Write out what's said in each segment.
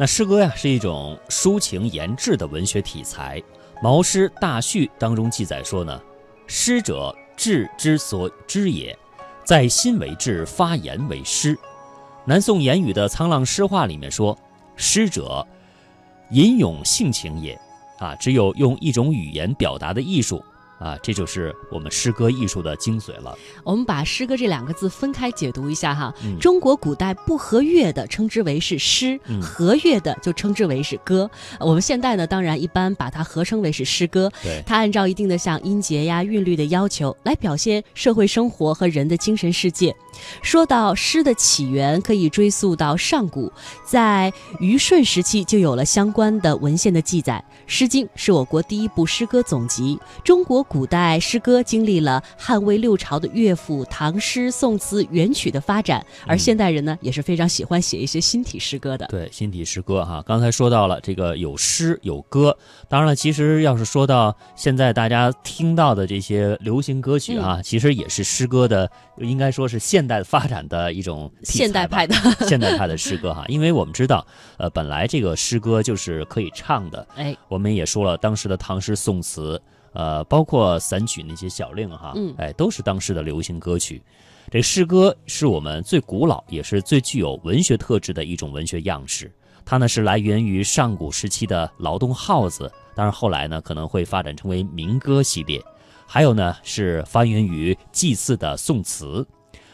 那诗歌呀，是一种抒情言志的文学题材。《毛诗大序》当中记载说呢：“诗者，志之所知也，在心为志，发言为诗。”南宋言语的《沧浪诗话》里面说：“诗者，吟咏性情也。”啊，只有用一种语言表达的艺术。啊，这就是我们诗歌艺术的精髓了。我们把诗歌这两个字分开解读一下哈。嗯中国古代不和乐的称之为是诗，嗯合乐的就称之为是歌。我们现代呢，当然一般把它合称为是诗歌。对，它按照一定的像音节呀、韵律的要求来表现社会生活和人的精神世界。说到诗的起源，可以追溯到上古，在虞舜时期就有了相关的文献的记载。《诗经》是我国第一部诗歌总集。中国古代诗歌经历了汉魏六朝的乐府、唐诗、宋词、元曲的发展，而嗯。现代人呢也是非常喜欢写一些新体诗歌的。对，新体诗歌哈，刚才说到了这个有诗有歌，当然了，其实要是说到现在大家听到的这些流行歌曲啊，其实也是诗歌的，应该说是现代发展的一种现代派的，现代派的诗歌哈，因为我们知道，呃，本来这个诗歌就是可以唱的，哎，我们也说了，当时的唐诗宋词，呃，包括散曲那些小令哈，嗯哎，都是当时的流行歌曲。这诗歌是我们最古老，也是最具有文学特质的一种文学样式。它呢是来源于上古时期的劳动号子，当然后来呢可能会发展成为民歌系列。还有呢是发源于祭祀的宋词。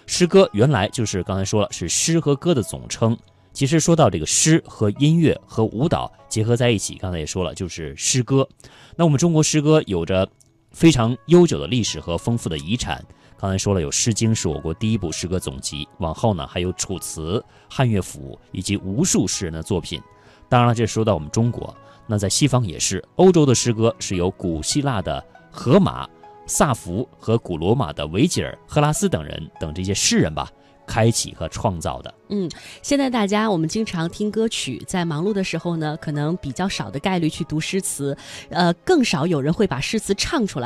诗歌原来就是刚才说了是诗和歌的总称。其实说到这个诗和音乐和舞蹈结合在一起，刚才也说了，就是诗歌。那我们中国诗歌有着非常悠久的历史和丰富的遗产。刚才说了，有《诗经》是我国第一部诗歌总集，往后呢还有《楚辞》、汉乐府以及无数诗人的作品。当然了，这说到我们中国，那在西方也是，欧洲的诗歌是由古希腊的荷马、萨福和古罗马的维吉尔、赫拉斯等人等这些诗人吧，开启和创造的。嗯现在大家我们经常听歌曲，在忙碌的时候呢，可能比较少的概率去读诗词，呃，更少有人会把诗词唱出来。